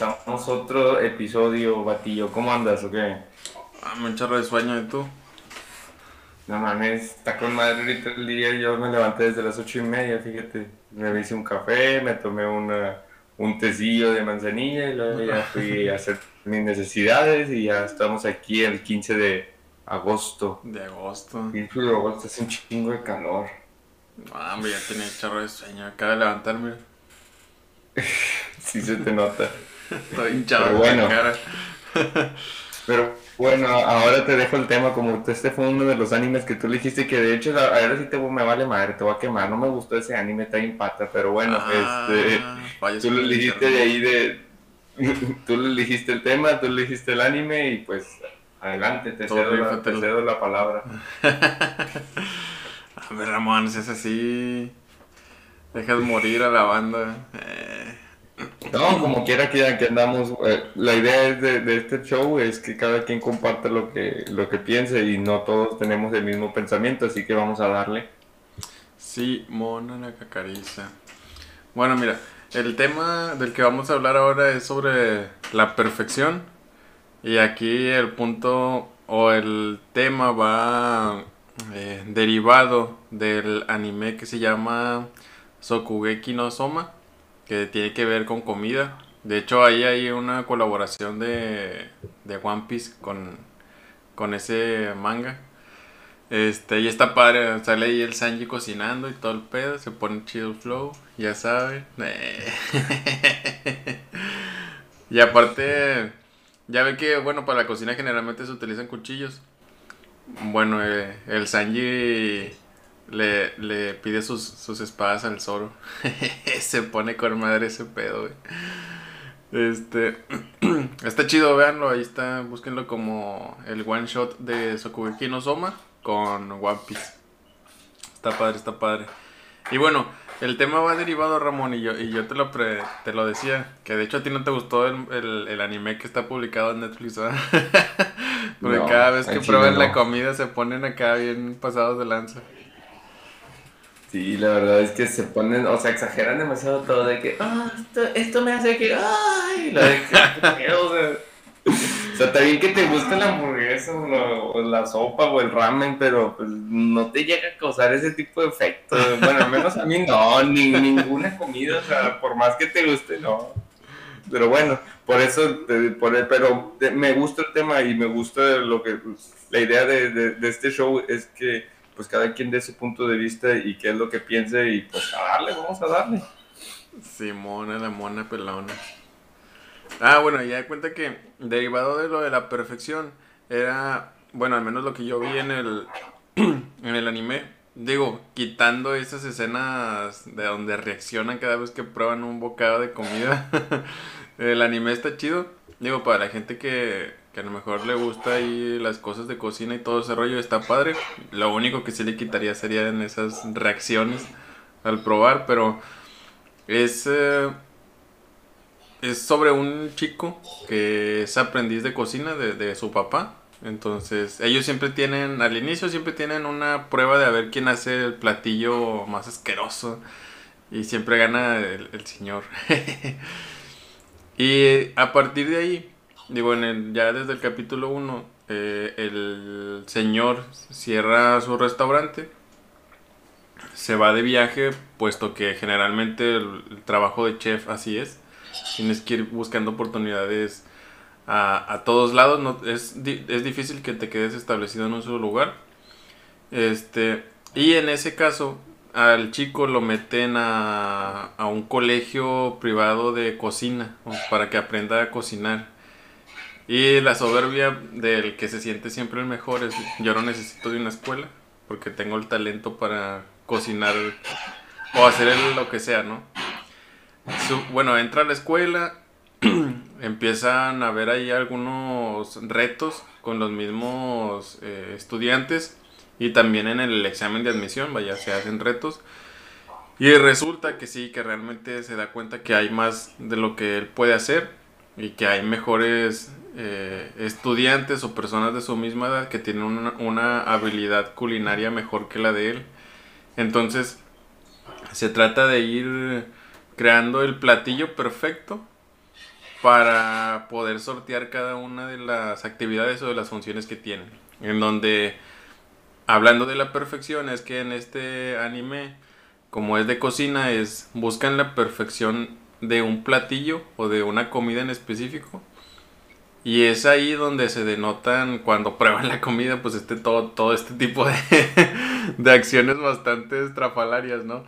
Empezamos otro episodio, Batillo. ¿Cómo andas o qué? Ah, me chorro de sueño, ¿y tú? No mames, está con madre ahorita el día. Yo me levanté desde las ocho y media, fíjate. Me hice un café, me tomé una, un tecillo de manzanilla y luego ya fui a hacer mis necesidades y ya estamos aquí el 15 de agosto. De agosto. 15 de agosto hace un chingo de calor. Hombre, ya tenía chorro de sueño. Acaba de levantarme. sí se te nota. Estoy hinchado Pero la bueno. cara. Pero bueno, ahora te dejo el tema, como este fue uno de los animes que tú le dijiste que de hecho ahora sí te me vale madre, te voy a quemar, no me gustó ese anime, está bien pata, pero bueno, Ah, este, tú le dijiste de ahí de, tú le dijiste el tema, tú le dijiste el anime y pues adelante, te cedo, la, te cedo la palabra. A ver, Ramón, si es así. Dejas morir a la banda. Eh, No, como quiera que, que andamos, eh, la idea de este show es que cada quien comparte lo que, lo que piense y no todos tenemos el mismo pensamiento, así que vamos a darle. Sí, mona la cacariza. Bueno, mira, el tema del que vamos a hablar ahora es sobre la perfección. Y aquí el punto o el tema va eh, derivado del anime que se llama Sokugeki no Soma, que tiene que ver con comida. De hecho, ahí hay una colaboración de, de One Piece con, con ese manga. Este, y está padre, sale ahí el Sanji cocinando y todo el pedo, se pone chido flow, ya saben. Y aparte, ya ve que, bueno, para la cocina generalmente se utilizan cuchillos. Bueno, eh, el Sanji le, le pide sus, sus espadas al Zoro. se pone con madre ese pedo, güey. Este, está chido, véanlo, ahí está, búsquenlo como el one shot de Sokugeki no Soma con One Piece. Está padre, está padre. Y bueno, el tema va derivado, Ramón, y yo, y yo te, lo pre- te lo decía, que de hecho a ti no te gustó el, el- el anime que está publicado en Netflix, ¿verdad? Porque No, cada vez que prueban la no. comida se ponen acá bien pasados de lanza. Sí, la verdad es que se ponen, o sea, exageran demasiado todo de que, ah, esto, esto me hace que, ay, la de que, o sea, o sea, está bien que te guste la hamburguesa o la, sopa o el ramen, pero pues no te llega a causar ese tipo de efectos. Bueno, al menos a mí no, ni ninguna comida, o sea, por más que te guste, no. Pero bueno, por eso, por el- pero me gusta el tema y me gusta lo que, pues, la idea de, de- de este show es que pues cada quien dé su punto de vista y qué es lo que piense y pues a darle, vamos a darle. Simona, la mona pelona. Ah, bueno, ya de cuenta que derivado de lo de la perfección era, bueno, al menos lo que yo vi en el en el anime, digo, quitando esas escenas de donde reaccionan cada vez que prueban un bocado de comida. el anime está chido, digo, para la gente que, que a lo mejor le gusta ahí las cosas de cocina y todo ese rollo está padre. Lo único que sí le quitaría serían esas reacciones al probar, pero es, eh, es sobre un chico que es aprendiz de cocina de, de su papá. Entonces, ellos siempre tienen, al inicio siempre tienen una prueba de a ver quién hace el platillo más asqueroso. Y siempre gana el, el señor. y a partir de ahí, digo, en el, ya desde el capítulo 1, el señor cierra su restaurante se va de viaje, puesto que generalmente el, trabajo de chef así es. Tienes que ir buscando oportunidades a, a todos lados. No, es, es difícil que te quedes establecido en un solo lugar. Este, y en ese caso, al chico lo meten a, a un colegio privado de cocina para que aprenda a cocinar. Y la soberbia del que se siente siempre el mejor es, yo no necesito de una escuela porque tengo el talento para cocinar o hacer lo que sea, ¿no? Bueno, entra a la escuela, empiezan a ver ahí algunos retos con los mismos eh, estudiantes y también en el examen de admisión, vaya, se hacen retos. Y resulta que sí, que realmente se da cuenta que hay más de lo que él puede hacer y que hay mejores eh, estudiantes o personas de su misma edad que tienen una, una habilidad culinaria mejor que la de él. Entonces, se trata de ir creando el platillo perfecto para poder sortear cada una de las actividades o de las funciones que tienen. En donde, hablando de la perfección, es que en este anime, como es de cocina, es buscan la perfección de un platillo o de una comida en específico. Y es ahí donde se denotan cuando prueban la comida, pues este todo, todo este tipo de, de acciones bastante estrafalarias, ¿no?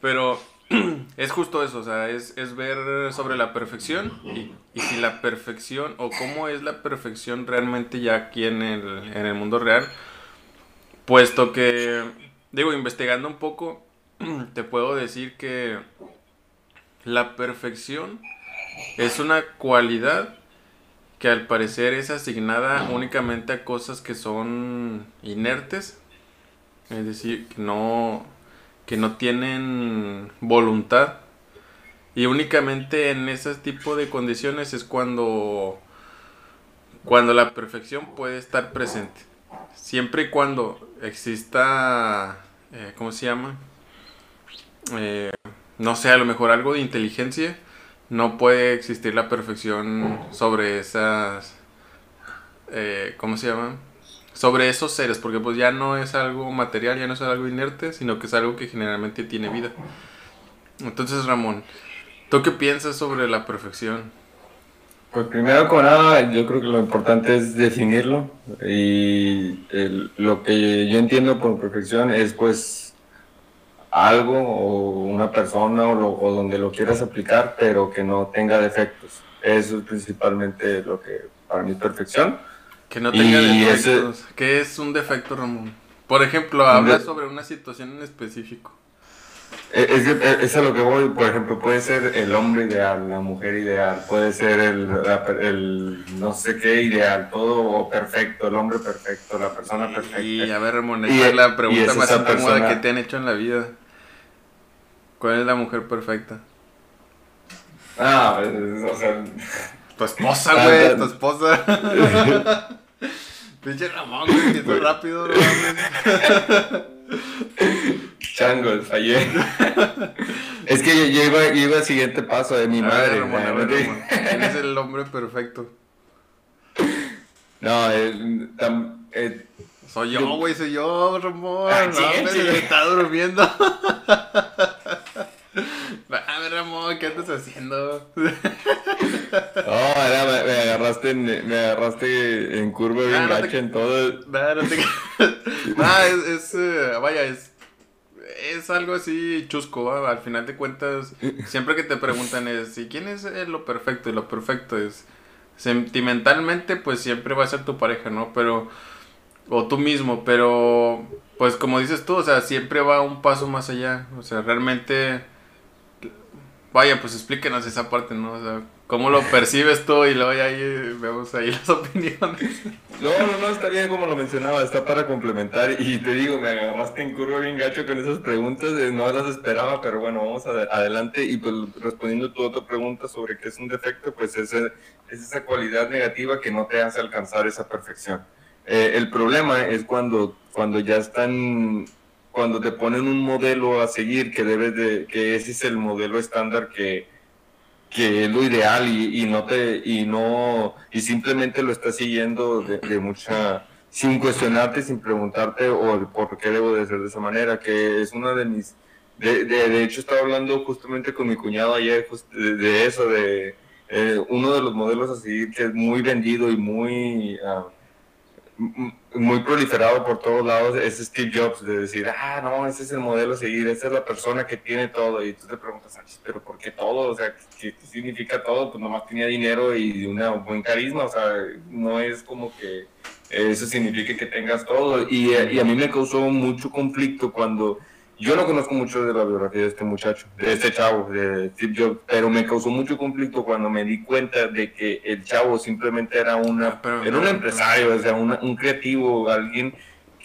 Pero es justo eso, o sea, es, ver sobre la perfección y, si la perfección o cómo es la perfección realmente ya aquí en el, en el mundo real, puesto que, digo, investigando un poco, te puedo decir que la perfección es una cualidad que al parecer es asignada únicamente a cosas que son inertes, es decir, que no que no tienen voluntad. Y únicamente en ese tipo de condiciones es cuando, cuando la perfección puede estar presente. Siempre y cuando exista, eh, ¿cómo se llama? Eh, no sé, a lo mejor algo de inteligencia, no puede existir la perfección sobre esas, eh, ¿cómo se llama? sobre esos seres, porque pues ya no es algo material, ya no es algo inerte, sino que es algo que generalmente tiene vida. Entonces, Ramón, ¿tú qué piensas sobre la perfección? Pues primero con nada, yo creo que lo importante es definirlo y lo que yo entiendo por perfección es pues algo o una persona o, o donde lo quieras aplicar, pero que no tenga defectos. Eso es principalmente lo que para mí es perfección que no tenga defectos. ¿Qué es un defecto, Ramón? Por ejemplo, habla sobre una situación en específico. Eh, es, es, eh, es, a lo que voy, por ejemplo, puede ser el hombre ideal, la mujer ideal, puede ser el, el no sé qué ideal, todo perfecto, el hombre perfecto, la persona perfecta. Y a ver, Ramón, es la pregunta más incómoda que te han hecho en la vida. ¿Cuál es la mujer perfecta? Ah, o sea... Tu esposa, güey, tu esposa. Pinche Ramón, güey, que es rápido, no Changos, fallé. es que yo, iba, iba al siguiente paso de mi madre. ¿Quién es el hombre perfecto? No, el, eh, soy yo, güey, soy yo, Ramón. Ah, no, me está durmiendo. A Ramón, ¿qué andas haciendo? No, era, me, agarraste en, me agarraste en curva bien ah, gacha en todo. No, no te... no, es, es eh, vaya, es, es algo así chusco, al final de cuentas, siempre que te preguntan es, ¿y quién es lo perfecto? Y lo perfecto es, sentimentalmente, pues siempre va a ser tu pareja, ¿no? Pero, o tú mismo, pero, pues como dices tú, o sea, siempre va un paso más allá, o sea, realmente Vaya, pues explíquenos esa parte, ¿no? O sea, ¿cómo lo percibes tú? Y luego ahí vemos ahí las opiniones. No, no, no, está bien como lo mencionaba, está para complementar. Y te digo, me agarraste en curva bien gacho con esas preguntas, eh, no las esperaba, pero bueno, vamos adelante. Y pues respondiendo tu otra pregunta sobre qué es un defecto, pues es, es esa cualidad negativa que no te hace alcanzar esa perfección. Eh, el problema es cuando, cuando ya están cuando te ponen un modelo a seguir que debes de, que ese es el modelo estándar que, que es lo ideal y, y, no te, y no, y simplemente lo estás siguiendo de, mucha, sin cuestionarte, sin preguntarte o por qué debo de ser de esa manera, que es una de mis, de, de, hecho estaba hablando justamente con mi cuñado ayer de, eso, de eh, uno de los modelos a seguir que es muy vendido y muy... Ah, muy proliferado por todos lados es Steve Jobs, de decir, ah, no, ese es el modelo a seguir, esa es la persona que tiene todo. Y tú te preguntas, pero ¿por qué todo? O sea, ¿qué, significa todo? Pues nomás tenía dinero y un buen carisma, o sea, no es como que eso signifique que tengas todo. Y, y a mí me causó mucho conflicto cuando yo no conozco mucho de la biografía de este muchacho, de este chavo, de Steve Jobs, pero me causó mucho conflicto cuando me di cuenta de que el chavo simplemente era una era un empresario, o sea, un creativo, alguien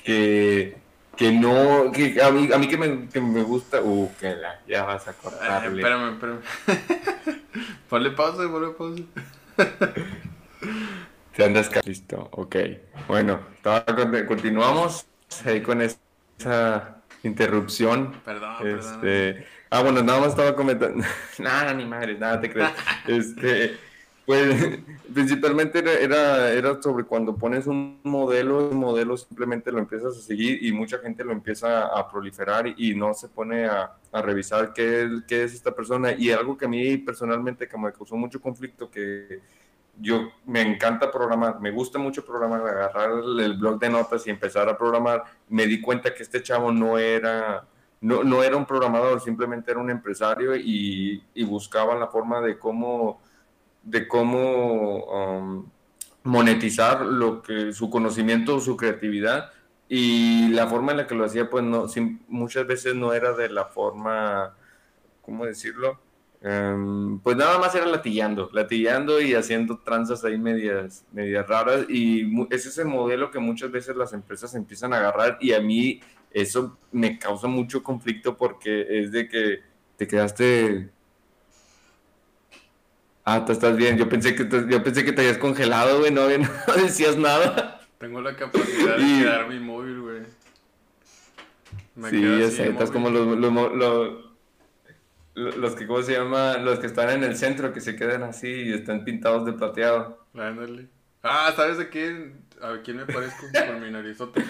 que, que no, que a mí, a mí que, me, que me gusta, uh, que la, ya vas a cortarle. espérame, espérame. ponle pausa, ponle pausa. Te andas listo, ok. Bueno, continuamos ahí con esa interrupción. Perdón, este, Ah, bueno, nada más estaba comentando. nada, ni madre, nada te crees. este, Pues principalmente era, era, sobre cuando pones un modelo, un modelo simplemente lo empiezas a seguir y mucha gente lo empieza a proliferar y, no se pone a, a revisar qué, qué, es esta persona. Y algo que a mí personalmente que me causó mucho conflicto, que yo me encanta programar, me gusta mucho programar, agarrar el blog de notas y empezar a programar, me di cuenta que este chavo no era... No, no era un programador, simplemente era un empresario y, buscaba la forma de cómo de cómo um, monetizar lo que su conocimiento, su creatividad y la forma en la que lo hacía, pues no, muchas veces no era de la forma, ¿cómo decirlo? Um, pues nada más era latillando, latillando y haciendo tranzas ahí medias, medias raras y ese es el modelo que muchas veces las empresas empiezan a agarrar y a mí eso me causa mucho conflicto porque es de que te quedaste Ah, tú estás bien. Yo pensé que te, yo pensé que te habías congelado, güey. No, no decías nada. Tengo la capacidad de quedarme inmóvil, güey. sí, ya sé. Estás como los, los, los, que, ¿cómo se llama? Los que están en el centro, que se quedan así y están pintados de plateado. Ándale. Ah, ¿sabes de quién? ¿A quién me parezco por mi narizote?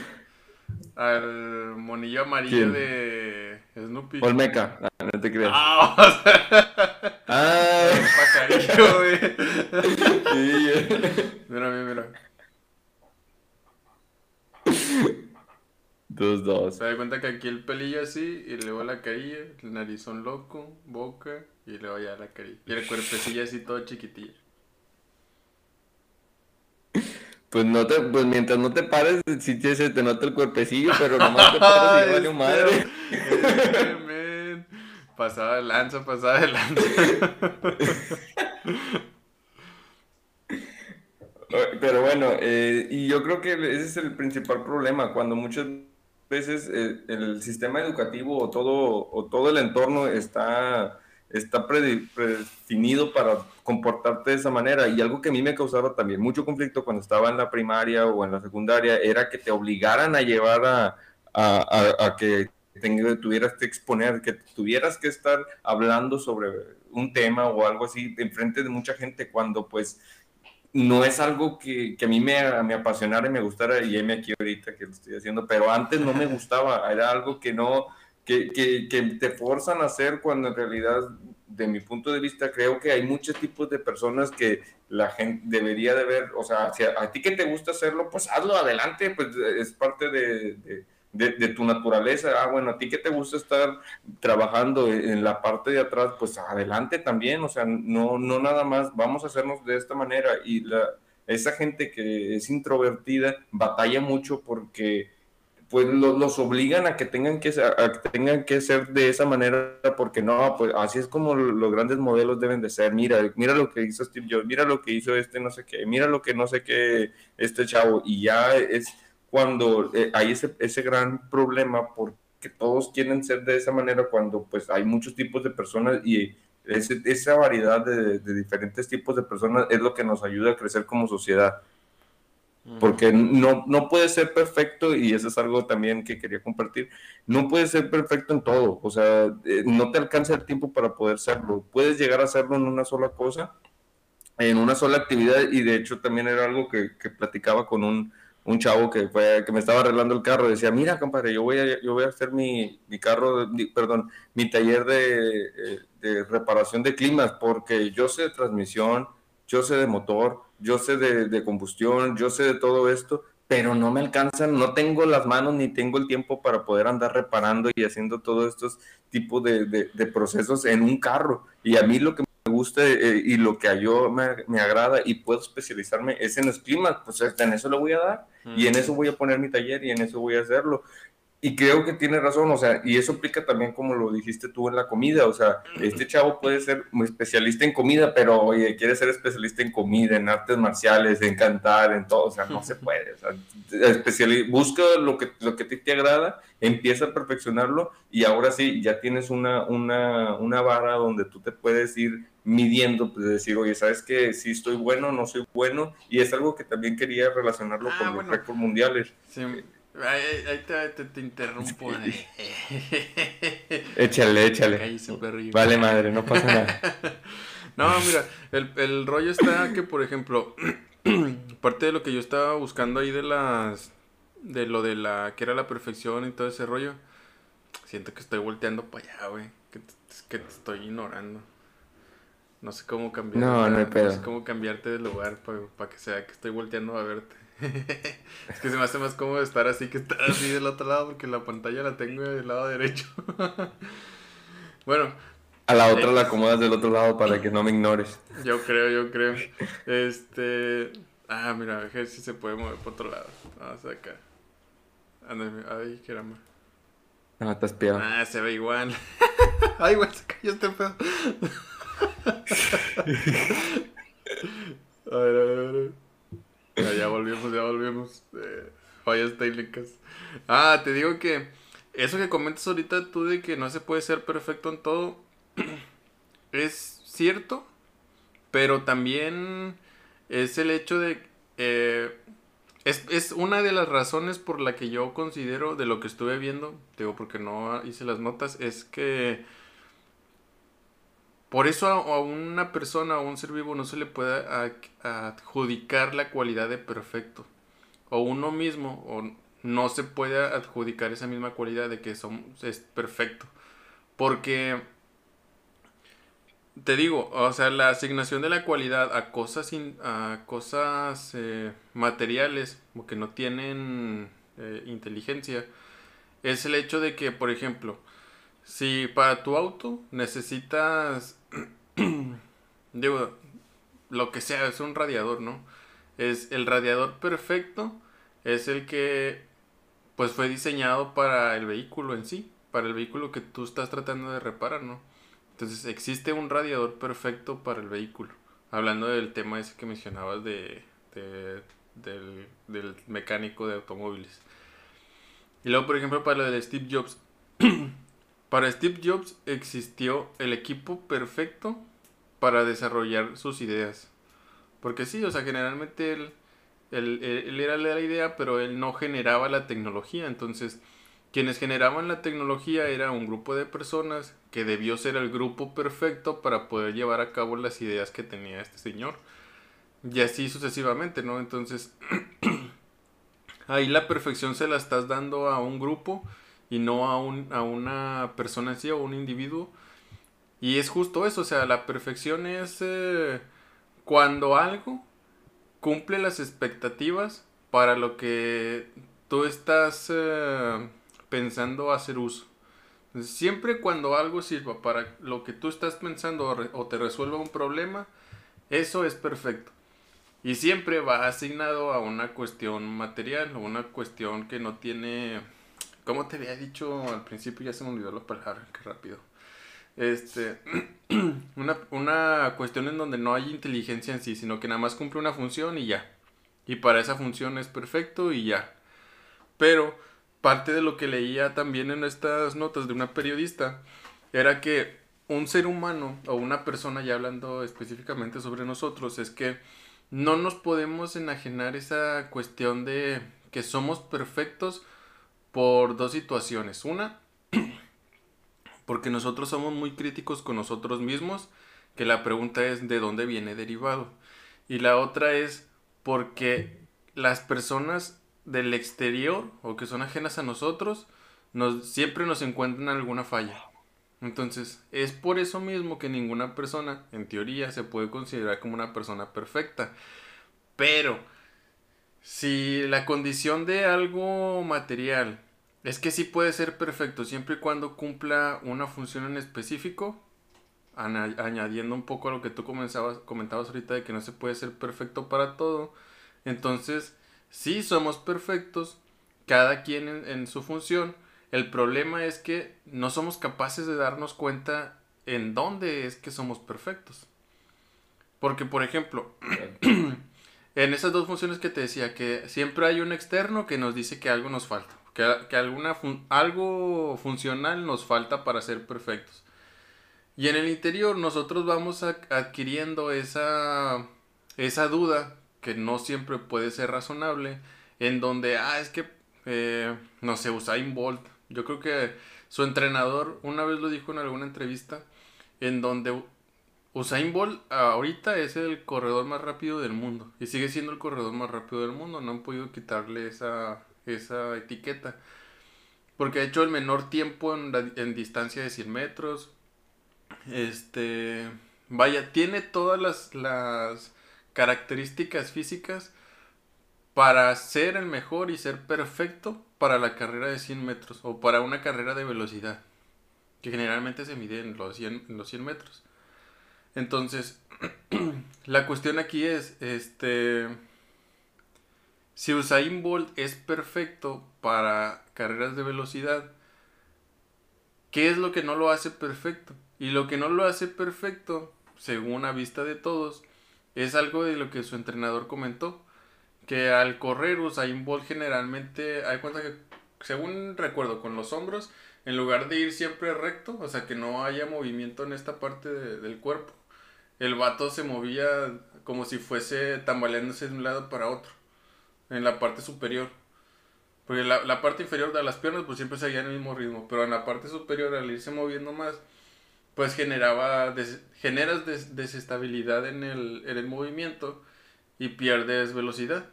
Al monillo amarillo de Snoopy. Olmeca, no, no te creas. Ah, Ah, pajarillo, güey. Mira, mira, mira. Dos, dos. Se da cuenta que aquí el pelillo así, y luego la carilla, el narizón loco, boca, y luego ya la carilla. Y el cuerpecillo así todo chiquitillo. Pues no te, pues mientras no te pares, sí se te nota el cuerpecillo, pero nomás te pares y vale madre. Pasada de lanza, pasada de lanza. Pero bueno, eh, y yo creo que ese es el principal problema, cuando muchas veces eh, el sistema educativo o todo, o todo el entorno está, está predefinido para comportarte de esa manera. Y algo que a mí me causaba también mucho conflicto cuando estaba en la primaria o en la secundaria era que te obligaran a llevar a, a, que tuvieras que exponer, que tuvieras que estar hablando sobre un tema o algo así en frente de mucha gente cuando pues no es algo que, que a mí me, me, apasionara y me gustara y me aquí ahorita que lo estoy haciendo, pero antes no me gustaba, era algo que no, que, que, que te forzan a hacer cuando en realidad de mi punto de vista, creo que hay muchos tipos de personas que la gente debería de ver, o sea, si a, ti que te gusta hacerlo, pues hazlo adelante, pues es parte de, de, tu naturaleza. Ah, bueno, a ti que te gusta estar trabajando en la parte de atrás, pues adelante también, o sea, no, no nada más, vamos a hacernos de esta manera. Y la, esa gente que es introvertida batalla mucho porque pues los obligan a que tengan que, a que tengan que ser de esa manera porque no, pues así es como los grandes modelos deben de ser. Mira, mira lo que hizo Steve Jobs, mira lo que hizo este no sé qué, mira lo que no sé qué este chavo y ya es cuando eh, hay ese, ese gran problema porque todos quieren ser de esa manera cuando pues hay muchos tipos de personas y esa variedad de, diferentes tipos de personas es lo que nos ayuda a crecer como sociedad. Porque no, no puede ser perfecto, y eso es algo también que quería compartir, no puede ser perfecto en todo, o sea, eh, no te alcanza el tiempo para poder serlo, puedes llegar a hacerlo en una sola cosa, en una sola actividad, y de hecho también era algo que, que platicaba con un, un chavo que fue que me estaba arreglando el carro decía mira compadre yo voy a yo voy a hacer mi, mi carro perdón mi taller de, eh, de, reparación de climas porque yo sé de transmisión yo sé de motor yo sé de, de, combustión yo sé de todo esto pero no me alcanzan no tengo las manos ni tengo el tiempo para poder andar reparando y haciendo todos estos tipos de, de procesos en un carro y a mí lo que gusta eh, y lo que a yo me, me, agrada y puedo especializarme es en los climas, pues en eso lo voy a dar y en eso voy a poner mi taller y en eso voy a hacerlo. Y creo que tiene razón, o sea, y eso aplica también como lo dijiste tú en la comida, o sea, este chavo puede ser muy especialista en comida, pero oye, quiere ser especialista en comida, en artes marciales, en cantar, en todo, o sea, no se puede, o sea, busca lo que, lo que te, te agrada, empieza a perfeccionarlo y ahora sí, ya tienes una, una, una vara donde tú te puedes ir midiendo, pues decir, oye, ¿sabes que Si estoy bueno, no soy bueno, y es algo que también quería relacionarlo ah, con los récords mundiales. Sí Ahí, te, te, interrumpo. échale, échale. Vale, madre, no pasa nada. No, mira, el, el rollo está que, por ejemplo, parte de lo que yo estaba buscando ahí de las. de lo de la. que era la perfección y todo ese rollo. Siento que estoy volteando para allá, güey. Que, te- que te estoy ignorando. No sé cómo cambiar. No, no hay pedo. sé cómo cambiarte de lugar para que sea que estoy volteando a verte. Es que se me hace más cómodo estar así que estar así del otro lado porque la pantalla la tengo del lado derecho. bueno, A la otra la acomodas del otro lado para que no me ignores. yo creo, yo creo. Este. Ah, mira, a ver si se puede mover por otro lado. Vamos acá. Ándale, ay, más. No, estás peor. Ah, se ve igual. Ay, güey, se cayó este pedo. A ver, a ver, a ver. Ya, volvimos, ya volvimos. Eh, fallas técnicas. Ah, te digo que eso que comentas ahorita tú de que no se puede ser perfecto en todo es cierto, pero también es el hecho de... eh, es, es una de las razones por la que yo considero de lo que estuve viendo, digo porque no hice las notas, es que por eso a, una persona o a un ser vivo no se le puede adjudicar la cualidad de perfecto. O uno mismo no se puede adjudicar esa misma cualidad de que son, es perfecto. Porque te digo, o sea, la asignación de la cualidad a cosas, a cosas eh, materiales o que no tienen eh, inteligencia es el hecho de que, por ejemplo, si para tu auto necesitas, digo, lo que sea, es un radiador, ¿no? Es el radiador perfecto, es el que pues fue diseñado para el vehículo en sí, para el vehículo que tú estás tratando de reparar, ¿no? Entonces existe un radiador perfecto para el vehículo. Hablando del tema ese que mencionabas de, de- del, del mecánico de automóviles. Y luego, por ejemplo, para lo de Steve Jobs. para Steve Jobs existió el equipo perfecto para desarrollar sus ideas. Porque sí, o sea, generalmente él, él, él era la idea, pero él no generaba la tecnología. Entonces, quienes generaban la tecnología era un grupo de personas que debió ser el grupo perfecto para poder llevar a cabo las ideas que tenía este señor. Y así sucesivamente, ¿no? Entonces, ahí la perfección se la estás dando a un grupo y no a, un, a una persona en sí o un individuo. Y es justo eso, o sea, la perfección es eh, cuando algo cumple las expectativas para lo que tú estás eh, pensando hacer uso. Siempre cuando algo sirva para lo que tú estás pensando o, re- o te resuelva un problema, eso es perfecto. Y siempre va asignado a una cuestión material o una cuestión que no tiene... Como te había dicho al principio, ya se me olvidó la palabra, qué rápido. Este, una, una cuestión en donde no hay inteligencia en sí, sino que nada más cumple una función y ya. Y para esa función es perfecto y ya. Pero parte de lo que leía también en estas notas de una periodista era que un ser humano o una persona, ya hablando específicamente sobre nosotros, es que no nos podemos enajenar esa cuestión de que somos perfectos por dos situaciones. Una, porque nosotros somos muy críticos con nosotros mismos, que la pregunta es de dónde viene derivado. Y la otra es porque las personas del exterior o que son ajenas a nosotros nos, siempre nos encuentran alguna falla. Entonces, es por eso mismo que ninguna persona, en teoría, se puede considerar como una persona perfecta. Pero, si la condición de algo material es que sí puede ser perfecto siempre y cuando cumpla una función en específico, añadiendo un poco a lo que tú comenzabas, comentabas ahorita de que no se puede ser perfecto para todo, entonces sí somos perfectos, cada quien en, en su función. El problema es que no somos capaces de darnos cuenta en dónde es que somos perfectos. Porque, por ejemplo, en esas dos funciones que te decía, que siempre hay un externo que nos dice que algo nos falta, que, que alguna algo funcional nos falta para ser perfectos. Y en el interior nosotros vamos adquiriendo esa, esa duda, que no siempre puede ser razonable, en donde, ah, es que, eh, no sé, Usain Bolt, yo creo que su entrenador una vez lo dijo en alguna entrevista, en donde Usain Bolt ahorita es el corredor más rápido del mundo. Y sigue siendo el corredor más rápido del mundo. No han podido quitarle esa, esa etiqueta. Porque ha hecho el menor tiempo en, en distancia de 100 metros. Este. Vaya, tiene todas las, las características físicas para ser el mejor y ser perfecto para la carrera de 100 metros o para una carrera de velocidad, que generalmente se mide en los 100, en los 100 metros. Entonces, la cuestión aquí es, este, si Usain Bolt es perfecto para carreras de velocidad, ¿qué es lo que no lo hace perfecto? Y lo que no lo hace perfecto, según a vista de todos, es algo de lo que su entrenador comentó que al correr Usain Bolt generalmente hay cuenta que según recuerdo con los hombros en lugar de ir siempre recto o sea que no haya movimiento en esta parte del cuerpo el vato se movía como si fuese tambaleándose de un lado para otro en la parte superior porque la, parte inferior de las piernas pues siempre seguía en el mismo ritmo pero en la parte superior al irse moviendo más pues generaba generas desestabilidad en el, en el movimiento y pierdes velocidad.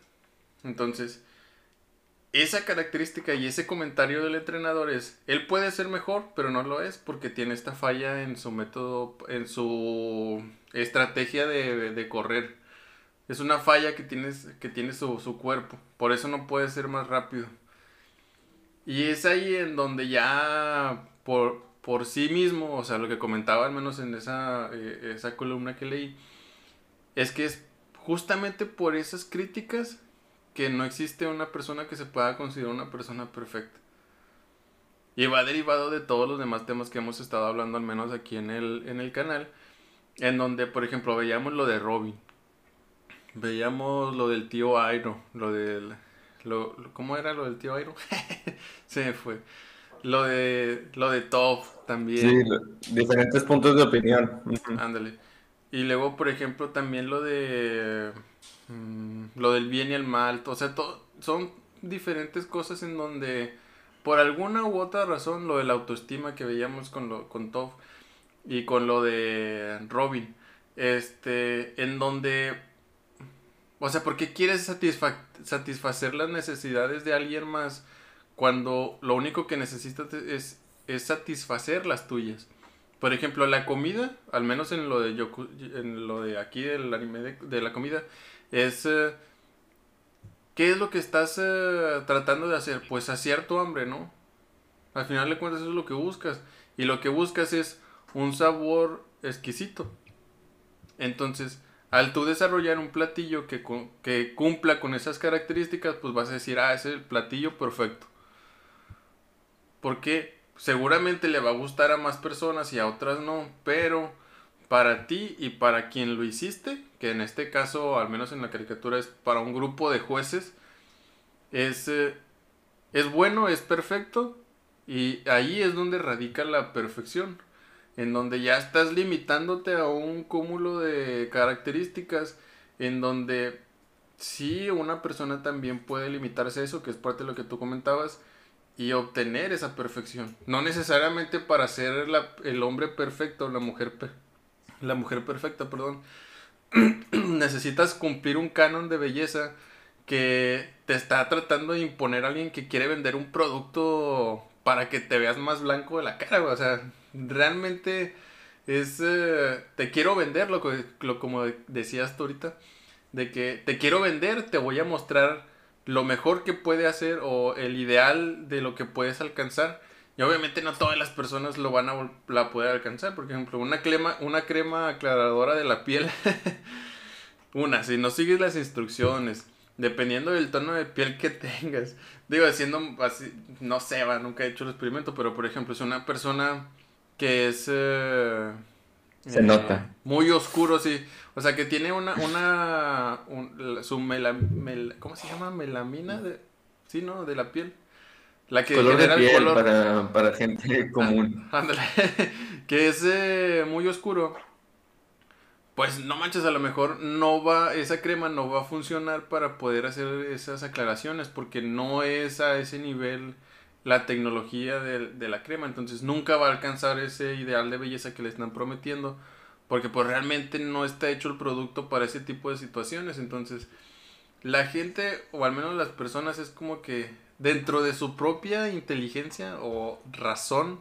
Entonces, esa característica y ese comentario del entrenador es, él puede ser mejor, pero no lo es porque tiene esta falla en su método, en su estrategia de, correr. Es una falla que, tienes, que tiene su, su, cuerpo, por eso no puede ser más rápido. Y es ahí en donde ya por, por sí mismo, o sea, lo que comentaba al menos en esa, eh, esa columna que leí, es que es justamente por esas críticas que no existe una persona que se pueda considerar una persona perfecta. Y va derivado de todos los demás temas que hemos estado hablando, al menos aquí en el, en el canal, en donde, por ejemplo, veíamos lo de Robin, veíamos lo del tío Airo, lo del... Lo, ¿Cómo era lo del tío Airo? Se me fue. Lo de, lo de Top también. Sí, diferentes puntos de opinión. Ándale. Y luego, por ejemplo, también lo de. Mm, lo del bien y el mal. O sea, son diferentes cosas en donde, por alguna u otra razón, lo de la autoestima que veíamos con, lo, con Toph y con lo de Robin. Este, en donde. O sea, ¿por qué quieres satisfacer las necesidades de alguien más cuando lo único que necesitas es, es satisfacer las tuyas? Por ejemplo, la comida, al menos en lo de en lo de aquí del anime de, la comida, es eh, ¿qué es lo que estás eh, tratando de hacer? Pues saciar tu hambre, ¿no? Al final de cuentas eso es lo que buscas. Y lo que buscas es un sabor exquisito. Entonces, al tú desarrollar un platillo que, cumpla con esas características, pues vas a decir, ah, es el platillo perfecto. ¿Por qué? seguramente le va a gustar a más personas y a otras no, pero para ti y para quien lo hiciste, que en este caso, al menos en la caricatura, es para un grupo de jueces, es, eh, es bueno, es perfecto, y ahí es donde radica la perfección, en donde ya estás limitándote a un cúmulo de características, en donde sí una persona también puede limitarse a eso, que es parte de lo que tú comentabas, y obtener esa perfección. No necesariamente para ser el hombre perfecto, la mujer, la mujer perfecta, perdón. Necesitas cumplir un canon de belleza que te está tratando de imponer a alguien que quiere vender un producto para que te veas más blanco de la cara, O sea, realmente es... Eh, te quiero vender, lo, lo, como decías tú ahorita, de que te quiero vender, te voy a mostrar lo mejor que puede hacer o el ideal de lo que puedes alcanzar. Y obviamente no todas las personas lo van a la poder alcanzar. Por ejemplo, una crema, una crema aclaradora de la piel. una, si no sigues las instrucciones, dependiendo del tono de piel que tengas. Digo, haciendo así, no sé, va, nunca he hecho el experimento, pero por ejemplo, si una persona que es... Eh, se nota. Muy oscuro, sí. O sea, que tiene una, una, su mela, ¿cómo se llama? Melamina, de, sí, ¿no? De la piel. La que color de piel Para, para, gente ah, común. ándale, que es eh, muy oscuro. Pues no manches, a lo mejor no va, esa crema no va a funcionar para poder hacer esas aclaraciones, porque no es a ese nivel la tecnología de, de, la crema. Entonces nunca va a alcanzar ese ideal de belleza que le están prometiendo. porque pues realmente no está hecho el producto para ese tipo de situaciones. Entonces, la gente, o al menos las personas, es como que dentro de su propia inteligencia o razón,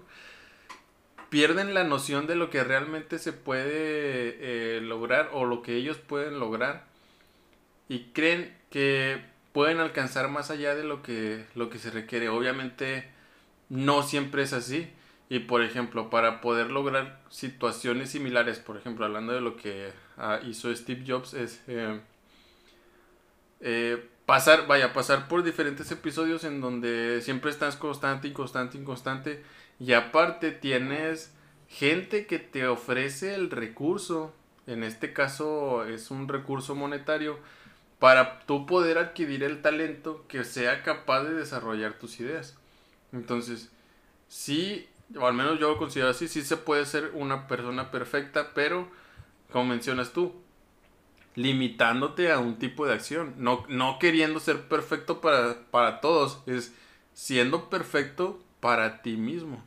pierden la noción de lo que realmente se puede eh, lograr o lo que ellos pueden lograr y creen que pueden alcanzar más allá de lo que, lo que se requiere. Obviamente no siempre es así. Y por ejemplo, para poder lograr situaciones similares, por ejemplo, hablando de lo que ah, hizo Steve Jobs, es eh, eh, pasar, vaya, pasar por diferentes episodios en donde siempre estás constante y constante y aparte tienes gente que te ofrece el recurso. En este caso es un recurso monetario para tú poder adquirir el talento que sea capaz de desarrollar tus ideas. Entonces, sí, o al menos yo lo considero así, sí se puede ser una persona perfecta, pero, como mencionas tú, limitándote a un tipo de acción, no, no queriendo ser perfecto para, para todos, es siendo perfecto para ti mismo.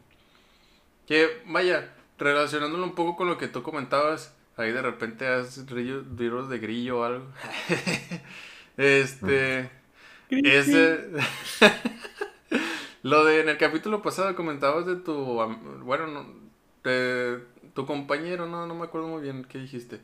Que vaya, relacionándolo un poco con lo que tú comentabas, Ahí de repente haces ríos de grillo o algo. este. Ese. lo de en el capítulo pasado comentabas de tu. Bueno, no, de tu compañero, no, no me acuerdo muy bien qué dijiste.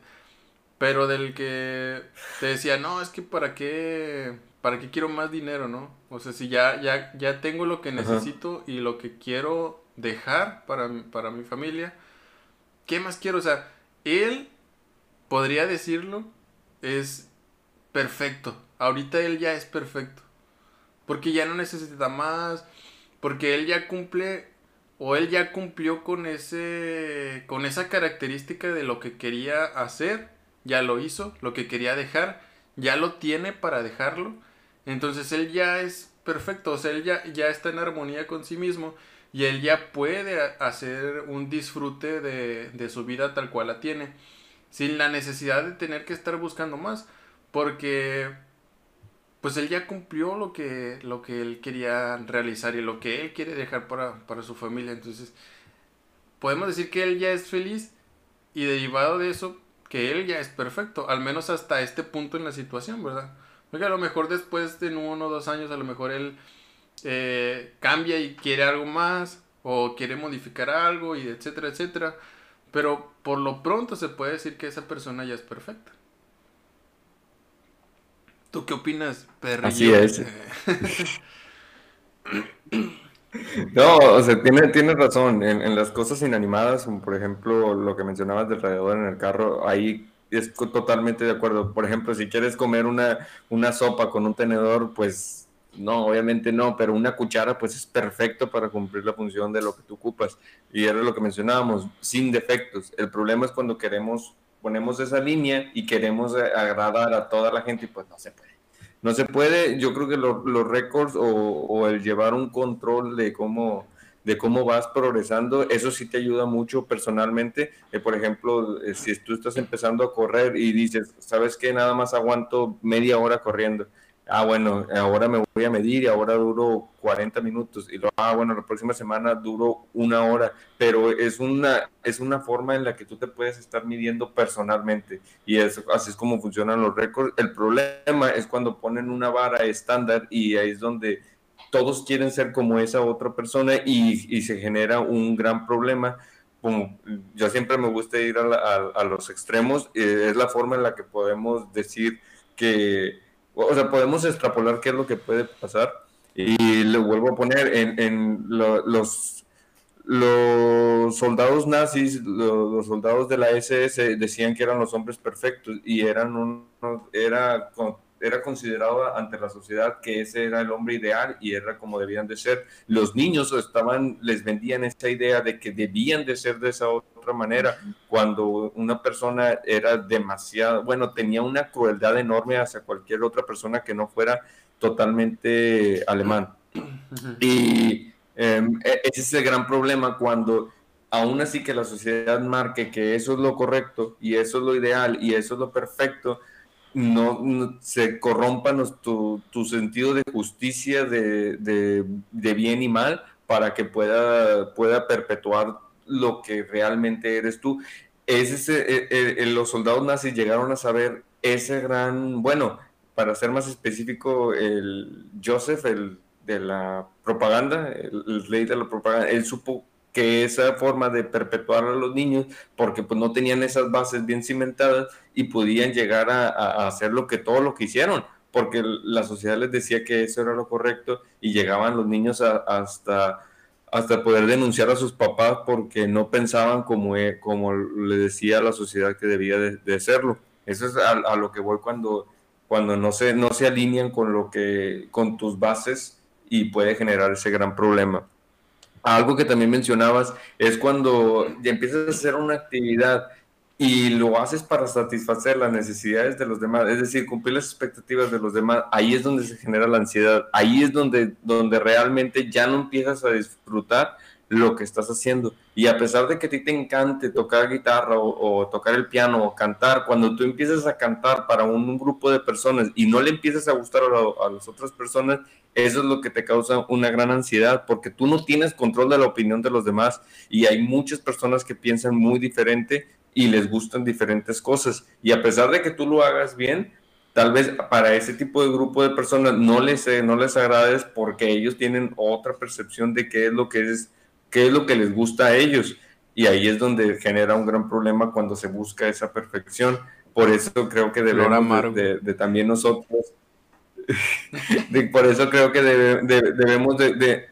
Pero del que te decía, no, es que para qué. ¿Para qué quiero más dinero, no? O sea, si ya, ya, ya tengo lo que necesito y lo que quiero dejar para, para mi familia, ¿qué más quiero? O sea, él, podría decirlo, es perfecto. Ahorita él ya es perfecto. Porque ya no necesita más. Porque él ya cumple. O él ya cumplió con ese. con esa característica de lo que quería hacer. Ya lo hizo. Lo que quería dejar. Ya lo tiene para dejarlo. Entonces él ya es perfecto. O sea, él ya, ya está en armonía con sí mismo y él ya puede hacer un disfrute de, su vida tal cual la tiene, sin la necesidad de tener que estar buscando más, porque pues él ya cumplió lo que, lo que él quería realizar y lo que él quiere dejar para, para su familia, entonces podemos decir que él ya es feliz y derivado de eso, que él ya es perfecto, al menos hasta este punto en la situación, ¿verdad? Porque a lo mejor después de uno o dos años, a lo mejor él eh, cambia y quiere algo más o quiere modificar algo y etcétera, etcétera. Pero por lo pronto se puede decir que esa persona ya es perfecta. ¿Tú qué opinas, perrillo? Así es. no, o sea, tiene, tiene razón. En, las cosas inanimadas, como por ejemplo lo que mencionabas del radiador en el carro, ahí es totalmente de acuerdo. Por ejemplo, si quieres comer una, una sopa con un tenedor, pues no, obviamente no, pero una cuchara pues es perfecto para cumplir la función de lo que tú ocupas. Y era lo que mencionábamos, sin defectos. El problema es cuando queremos, ponemos esa línea y queremos agradar a toda la gente y pues no se puede. No se puede, yo creo que los récords o, el llevar un control de cómo, de cómo vas progresando, eso sí te ayuda mucho personalmente. Eh, por ejemplo, eh, si tú estás empezando a correr y dices, ¿sabes qué? Nada más aguanto media hora corriendo ah, bueno, ahora me voy a medir y ahora duro 40 minutos y lo, ah, bueno, la próxima semana duro una hora, pero es una, es una forma en la que tú te puedes estar midiendo personalmente y así es como funcionan los récords. El problema es cuando ponen una vara estándar y ahí es donde todos quieren ser como esa otra persona y, y se genera un gran problema. Como yo siempre me gusta ir a, a los extremos, eh, es la forma en la que podemos decir que o sea, podemos extrapolar qué es lo que puede pasar. Y le vuelvo a poner en, los, los soldados nazis, los, soldados de la SS decían que eran los hombres perfectos y eran era era considerado ante la sociedad que ese era el hombre ideal y era como debían de ser. Los niños estaban, les vendían esa idea de que debían de ser de esa otra manera, cuando una persona era demasiado, bueno, tenía una crueldad enorme hacia cualquier otra persona que no fuera totalmente alemán. Y em, e, ese es el gran problema cuando aún así que la sociedad marque que eso es lo correcto y eso es lo ideal y eso es lo perfecto, no, se corrompa tu, tu, sentido de justicia, de, de, bien y mal, para que pueda, pueda perpetuar lo que realmente eres tú. es ese, eh, eh, los soldados nazis llegaron a saber ese gran, bueno, para ser más específico, el Joseph, el de la propaganda, el, rey de la propaganda, él supo que esa forma de perpetuar a los niños, porque pues no tenían esas bases bien cimentadas y podían llegar a, hacer lo que todo lo que hicieron, porque la sociedad les decía que eso era lo correcto y llegaban los niños hasta hasta poder denunciar a sus papás porque no pensaban como, e, como le decía la sociedad que debía de, hacerlo. Eso es a, lo que voy cuando, cuando no, se, no se alinean con, lo que, con tus bases y puede generar ese gran problema. Algo que también mencionabas es cuando empiezas a hacer una actividad y lo haces para satisfacer las necesidades de los demás, es decir, cumplir las expectativas de los demás, ahí es donde se genera la ansiedad, ahí es donde, donde realmente ya no empiezas a disfrutar lo que estás haciendo. Y a pesar de que a ti te encante tocar guitarra o, tocar el piano o cantar, cuando tú empiezas a cantar para un, grupo de personas y no le empiezas a gustar a, a las otras personas, eso es lo que te causa una gran ansiedad, porque tú no tienes control de la opinión de los demás y hay muchas personas que piensan muy diferente y les gustan diferentes cosas. Y a pesar de que tú lo hagas bien, tal vez para ese tipo de grupo de personas no les, eh, no les agrades porque ellos tienen otra percepción de qué es lo que es, qué es lo que les gusta a ellos. Y ahí es donde genera un gran problema cuando se busca esa perfección. Por eso creo que debemos de, también nosotros, por eso creo que debemos de,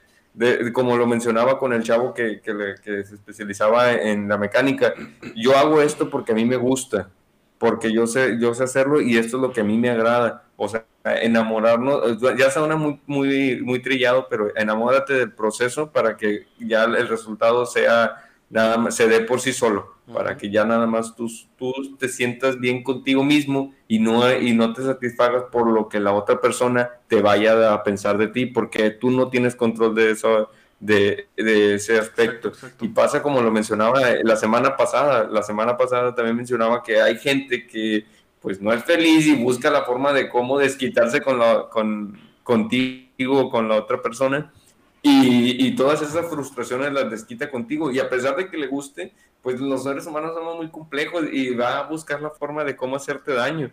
como lo mencionaba con el chavo que, que, se especializaba en la mecánica, yo hago esto porque a mí me gusta, porque yo sé, yo sé hacerlo y esto es lo que a mí me agrada. O sea, enamorarnos, ya suena muy, muy, muy trillado, pero enamórate del proceso para que ya el resultado sea nada más, se dé por sí solo, para que ya nada más tú, tú te sientas bien contigo mismo y no, y no te satisfagas por lo que la otra persona te vaya a pensar de ti, porque tú no tienes control de eso, de, de ese aspecto. Y pasa como lo mencionaba la semana pasada, la semana pasada también mencionaba que hay gente que pues no es feliz y busca la forma de cómo desquitarse con la, con, contigo, con la otra persona y, todas esas frustraciones las desquita contigo. Y a pesar de que le guste, pues los seres humanos somos muy complejos y va a buscar la forma de cómo hacerte daño.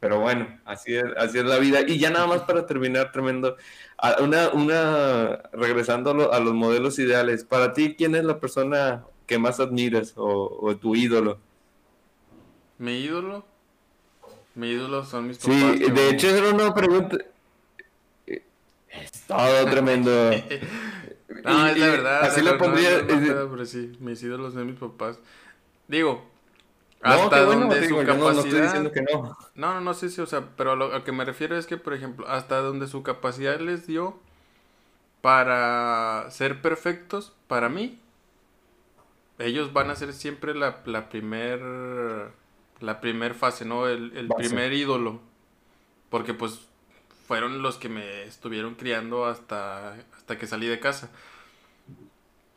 Pero bueno, así es, así es la vida. Y ya nada más para terminar, tremendo. Una, una, regresando a, los modelos ideales, para ti, ¿quién es la persona que más admiras o, tu ídolo? ¿Mi ídolo? Mi ídolo son mis papás. Sí, de hecho era una pregunta, es todo tremendo. no, es la verdad. Así lo pondría. pero sí, mis ídolos de mis papás. Digo, hasta donde su capacidad. No, estoy diciendo que no. No, no, no sé si, o sea, pero a lo, que me refiero es que, por ejemplo, hasta donde su capacidad les dio para ser perfectos, para mí, ellos van a ser siempre la, la primer, la primer fase, ¿no? El, el primer ídolo. Porque, pues, fueron los que me estuvieron criando hasta, hasta que salí de casa.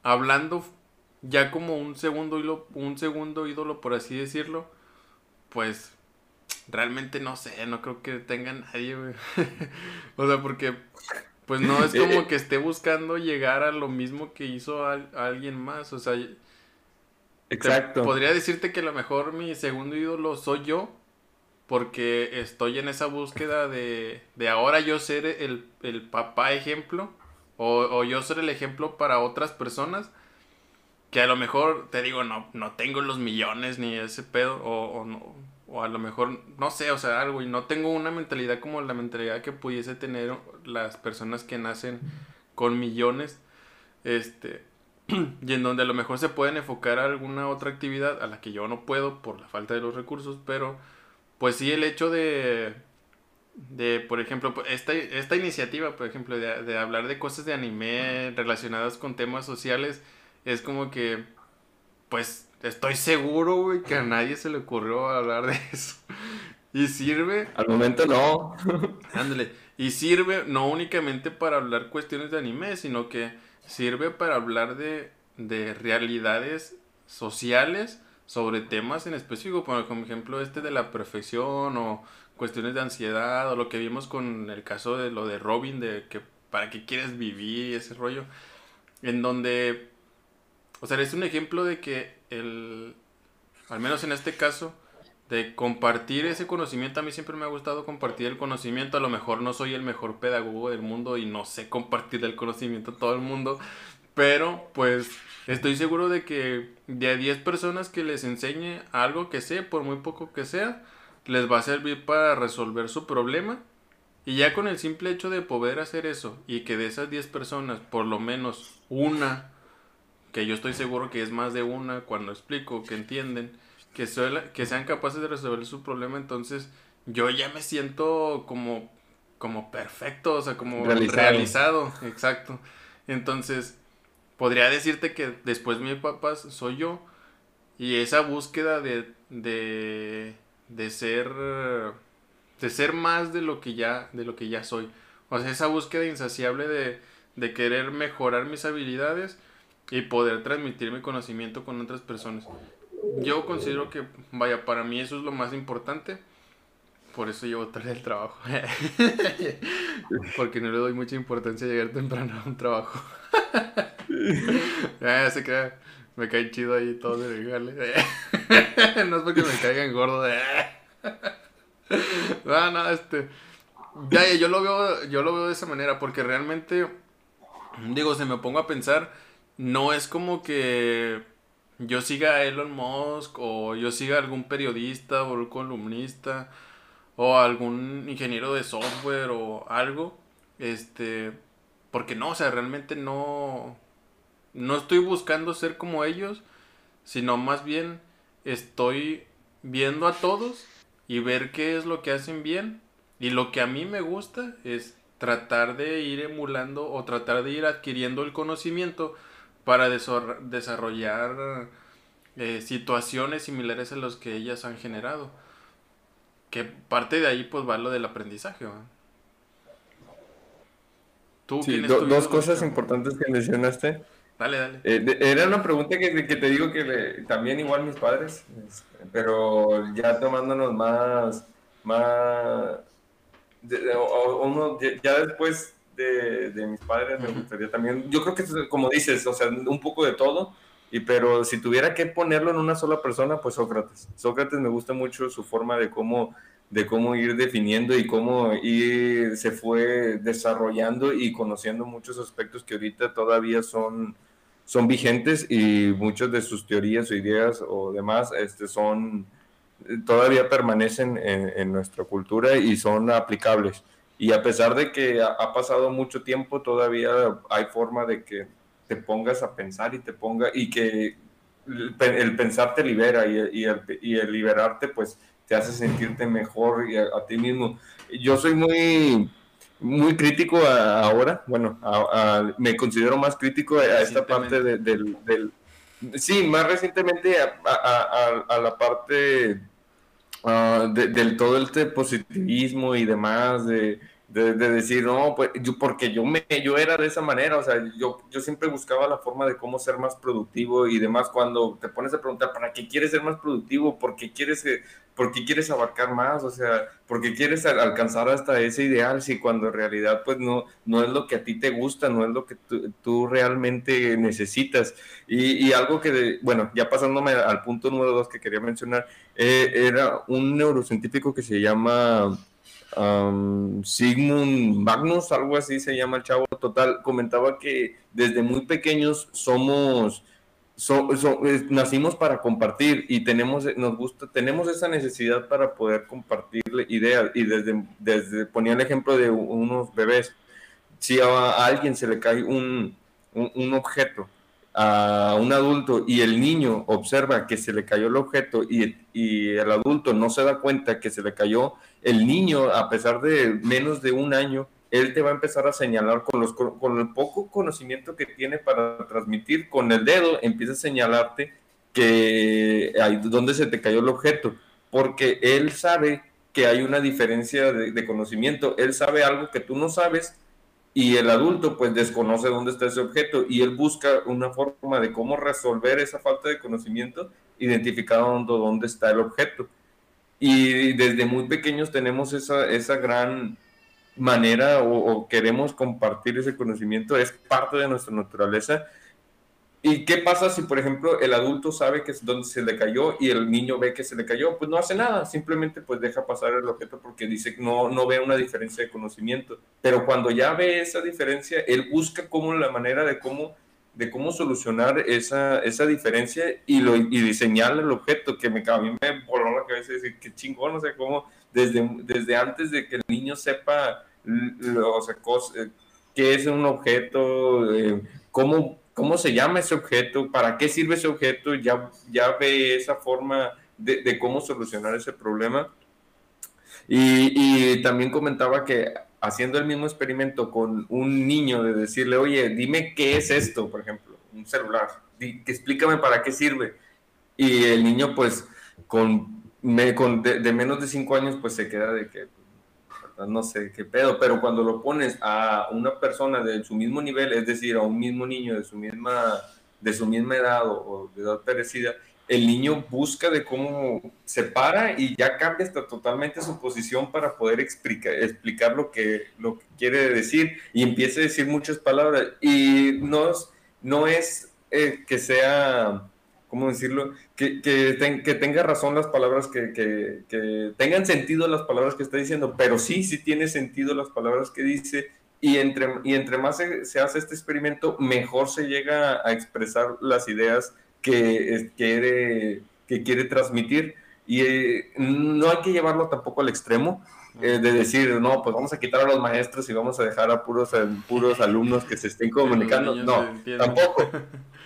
Hablando ya como un segundo ídolo, un segundo ídolo, por así decirlo, pues realmente no sé, no creo que tenga nadie, o sea, porque pues no es como que esté buscando llegar a lo mismo que hizo alguien más, o sea, Exacto. podría decirte que a lo mejor mi segundo ídolo soy yo, porque estoy en esa búsqueda de, de ahora yo ser el, el papá ejemplo o, o, yo ser el ejemplo para otras personas que a lo mejor te digo no, no tengo los millones ni ese pedo o, o, no, o a lo mejor no sé, o sea, algo y no tengo una mentalidad como la mentalidad que pudiese tener las personas que nacen con millones este y en donde a lo mejor se pueden enfocar a alguna otra actividad a la que yo no puedo por la falta de los recursos, pero pues sí, el hecho de, de por ejemplo, pues, esta, esta iniciativa, por ejemplo, de, de, hablar de cosas de anime relacionadas con temas sociales, es como que, pues, estoy seguro, güey, que a nadie se le ocurrió hablar de eso. Y sirve. Al momento no. Ándale. Y sirve no únicamente para hablar cuestiones de anime, sino que sirve para hablar de, de realidades sociales sobre temas en específico, por ejemplo este de la perfección o cuestiones de ansiedad o lo que vimos con el caso de lo de Robin, de que para qué quieres vivir ese rollo, en donde, o sea, es un ejemplo de que el, al menos en este caso, de compartir ese conocimiento. A mí siempre me ha gustado compartir el conocimiento. A lo mejor no soy el mejor pedagogo del mundo y no sé compartir el conocimiento a todo el mundo. Pero pues estoy seguro de que de a 10 personas que les enseñe algo que sé, por muy poco que sea, les va a servir para resolver su problema. Y ya con el simple hecho de poder hacer eso y que de esas 10 personas, por lo menos una, que yo estoy seguro que es más de una cuando explico, que entienden, que, que sean capaces de resolver su problema, entonces yo ya me siento como, como perfecto, o sea, como realizado. exacto. Entonces, podría decirte que después mi papás soy yo y esa búsqueda de, de, de ser de ser más de lo que ya de lo que ya soy o sea esa búsqueda insaciable de, de querer mejorar mis habilidades y poder transmitir mi conocimiento con otras personas yo considero que, vaya, para mí eso es lo más importante. Por eso llevo tarde el trabajo. Porque no le doy mucha importancia a llegar temprano a un trabajo. se queda. Me cae chido ahí todo de no es porque me caigan gordo. no, no, este. Ya, yo lo veo, yo lo veo de esa manera. Porque realmente, digo, se me pongo a pensar, no es como que yo siga a Elon Musk o yo siga a algún periodista o un columnista o algún ingeniero de software o algo, este, porque no, o sea, realmente no, no estoy buscando ser como ellos, sino más bien estoy viendo a todos y ver qué es lo que hacen bien y lo que a mí me gusta es tratar de ir emulando o tratar de ir adquiriendo el conocimiento para desarrollar eh, situaciones similares a los que ellas han generado. Que parte de ahí pues va lo del aprendizaje. ¿Tú dos cosas importantes que mencionaste. Dale, dale. Eh, era una pregunta que, que te digo que también igual mis padres, pero ya tomándonos más, más, uno, ya después de, de mis padres, me gustaría también, yo creo que como dices, o sea, un poco de todo, y pero si tuviera que ponerlo en una sola persona, pues Sócrates. Sócrates me gusta mucho su forma de cómo, de cómo ir definiendo y cómo ir, se fue desarrollando y conociendo muchos aspectos que ahorita todavía son, son vigentes y muchas de sus teorías o ideas o demás este, son, todavía permanecen en, en nuestra cultura y son aplicables. Y a pesar de que ha, pasado mucho tiempo, todavía hay forma de que te pongas a pensar y te ponga y que el, pensar te libera y, el, y, el, liberarte pues te hace sentirte mejor y a, ti mismo. Yo soy muy muy crítico ahora, bueno, me considero más crítico a, esta parte del, del, sí, más recientemente a, la parte Ah, del todo este positivismo y demás, de, de, decir, no, pues yo, porque yo, me, yo era de esa manera, o sea, yo, yo siempre buscaba la forma de cómo ser más productivo y demás. Cuando te pones a preguntar, ¿para qué quieres ser más productivo? ¿Por qué quieres, por qué quieres abarcar más? O sea, ¿por qué quieres alcanzar hasta ese ideal si cuando en realidad, pues no, no es lo que a ti te gusta, no es lo que tú, realmente necesitas? Y, y, algo que, bueno, ya pasándome al punto número dos que quería mencionar, eh, era un neurocientífico que se llama Sigmund Magnus, algo así se llama el chavo. Total, comentaba que desde muy pequeños somos, nacimos para compartir y tenemos, nos gusta, tenemos esa necesidad para poder compartir ideas. Y desde, desde ponía el ejemplo de unos bebés, si a, alguien se le cae un, un objeto a un adulto y el niño observa que se le cayó el objeto y, el adulto no se da cuenta que se le cayó, el niño, a pesar de menos de un año, él te va a empezar a señalar con, el poco conocimiento que tiene para transmitir, con el dedo empieza a señalarte que hay, dónde se te cayó el objeto, porque él sabe que hay una diferencia de conocimiento, él sabe algo que tú no sabes y el adulto pues desconoce dónde está ese objeto y él busca una forma de cómo resolver esa falta de conocimiento identificando dónde está el objeto. Y desde muy pequeños tenemos esa, esa gran manera o, queremos compartir ese conocimiento, es parte de nuestra naturaleza. ¿Y qué pasa si, por ejemplo, el adulto sabe que es donde se le cayó y el niño ve que se le cayó? Pues no hace nada, simplemente pues deja pasar el objeto porque dice que no, no ve una diferencia de conocimiento. Pero cuando ya ve esa diferencia, él busca cómo la manera de cómo, de cómo solucionar esa, esa diferencia y, lo, y diseñar el objeto, que me, a mí me voló la cabeza y decir, qué chingón, no sé cómo, desde, desde antes de que el niño sepa, o sea, eh, qué es un objeto, eh, cómo cómo se llama ese objeto, para qué sirve ese objeto, ya, ya ve esa forma de, cómo solucionar ese problema. Y, también comentaba que haciendo el mismo experimento con un niño de decirle, oye, dime qué es esto, por ejemplo, un celular, que explícame para qué sirve. Y el niño, pues, con, con de, menos de cinco años, pues se queda de que, no sé qué pedo, pero cuando lo pones a una persona de su mismo nivel, es decir, a un mismo niño de su misma, de su misma edad o, de edad parecida, el niño busca de cómo se para y ya cambia hasta totalmente su posición para poder explicar, lo, que, lo que quiere decir y empieza a decir muchas palabras. Y no es, no es eh, que sea ¿cómo decirlo? Que, que, que tenga razón las palabras, que, que, tengan sentido las palabras que está diciendo, pero sí, sí tiene sentido las palabras que dice y entre, y entre más se, hace este experimento, mejor se llega a expresar las ideas que quiere, que quiere transmitir. Y eh, no hay que llevarlo tampoco al extremo eh, de decir, no, pues vamos a quitar a los maestros y vamos a dejar a puros, a puros alumnos que se estén comunicando. No, tampoco.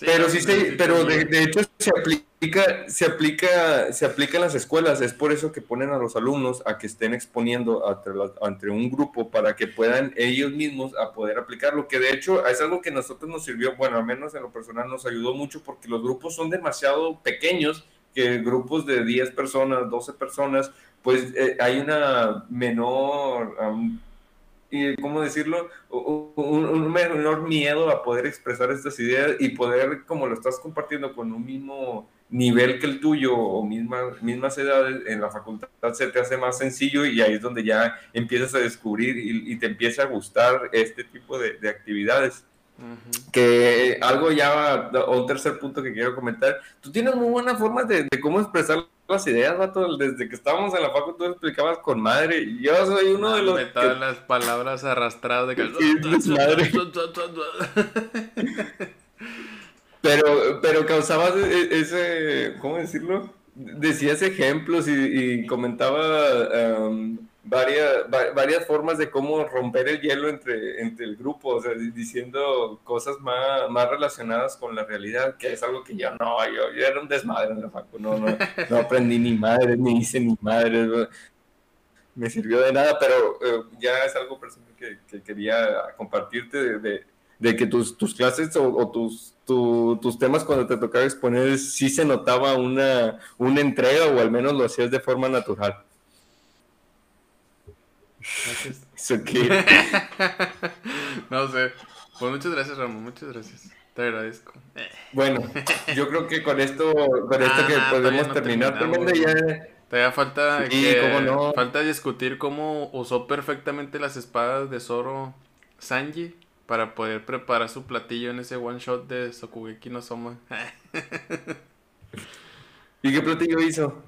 pero sí, pero de, hecho se aplica, se aplica, se aplica en las escuelas. Es por eso que ponen a los alumnos a que estén exponiendo ante, un grupo para que puedan ellos mismos a poder aplicarlo. Que de hecho es algo que a nosotros nos sirvió, bueno, al menos en lo personal nos ayudó mucho porque los grupos son demasiado pequeños, que grupos de 10 personas, 12 personas, pues eh, hay una menor y, ¿cómo decirlo? Un, menor miedo a poder expresar estas ideas y poder, como lo estás compartiendo con un mismo nivel que el tuyo o mismas, mismas edades en la facultad, se te hace más sencillo y ahí es donde ya empiezas a descubrir y, te empieza a gustar este tipo de, de actividades. Que algo ya, o un tercer punto que quiero comentar, tú tienes muy buena forma de, de cómo expresar las ideas, vato. Desde que estábamos en la facu, tú explicabas con madre. Y yo soy uno de los. Que... las palabras arrastradas de que. pero, pero causabas e-, ese. ¿Cómo decirlo? Decías ejemplos y, y comentaba. Um, varias, varias formas de cómo romper el hielo entre, entre el grupo, o sea, diciendo cosas más, más relacionadas con la realidad, que es algo que yo no, yo, yo era un desmadre en la facu, no, no, no aprendí ni madre, ni hice ni madre, me sirvió de nada, pero eh, ya es algo personal que, que quería compartirte de, de, que tus, tus clases o, tus, tus temas cuando te tocaba exponer sí se notaba una, una entrega o al menos lo hacías de forma natural. Gracias. no sé. Pues muchas gracias, Ramón. Muchas gracias. Te agradezco. Bueno, yo creo que con esto, con esto que podemos terminar. Ya... Todavía falta, falta discutir cómo usó perfectamente las espadas de Zoro Sanji para poder preparar su platillo en ese one shot de Sokugeki no Soma. ¿Y qué platillo hizo?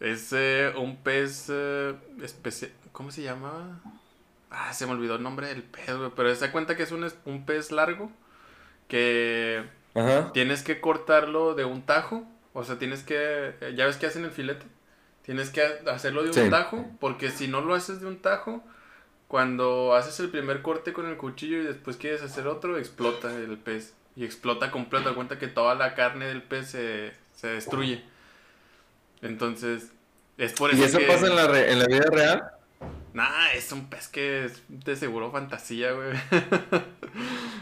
Es eh, un pez eh, especial. ¿Cómo se llamaba? Ah, se me olvidó el nombre del pez, güey. Pero se da cuenta que es un, un pez largo que tienes que cortarlo de un tajo. O sea, tienes que. Ya ves que hacen el filete. Tienes que hacerlo de un tajo. Porque si no lo haces de un tajo, cuando haces el primer corte con el cuchillo y después quieres hacer otro, explota el pez. Y explota completo. Da cuenta que toda la carne del pez se, se destruye. Entonces, es por eso. ¿Y eso pasa en la, en la vida real? Nah, es un pez que es de seguro fantasía, güey.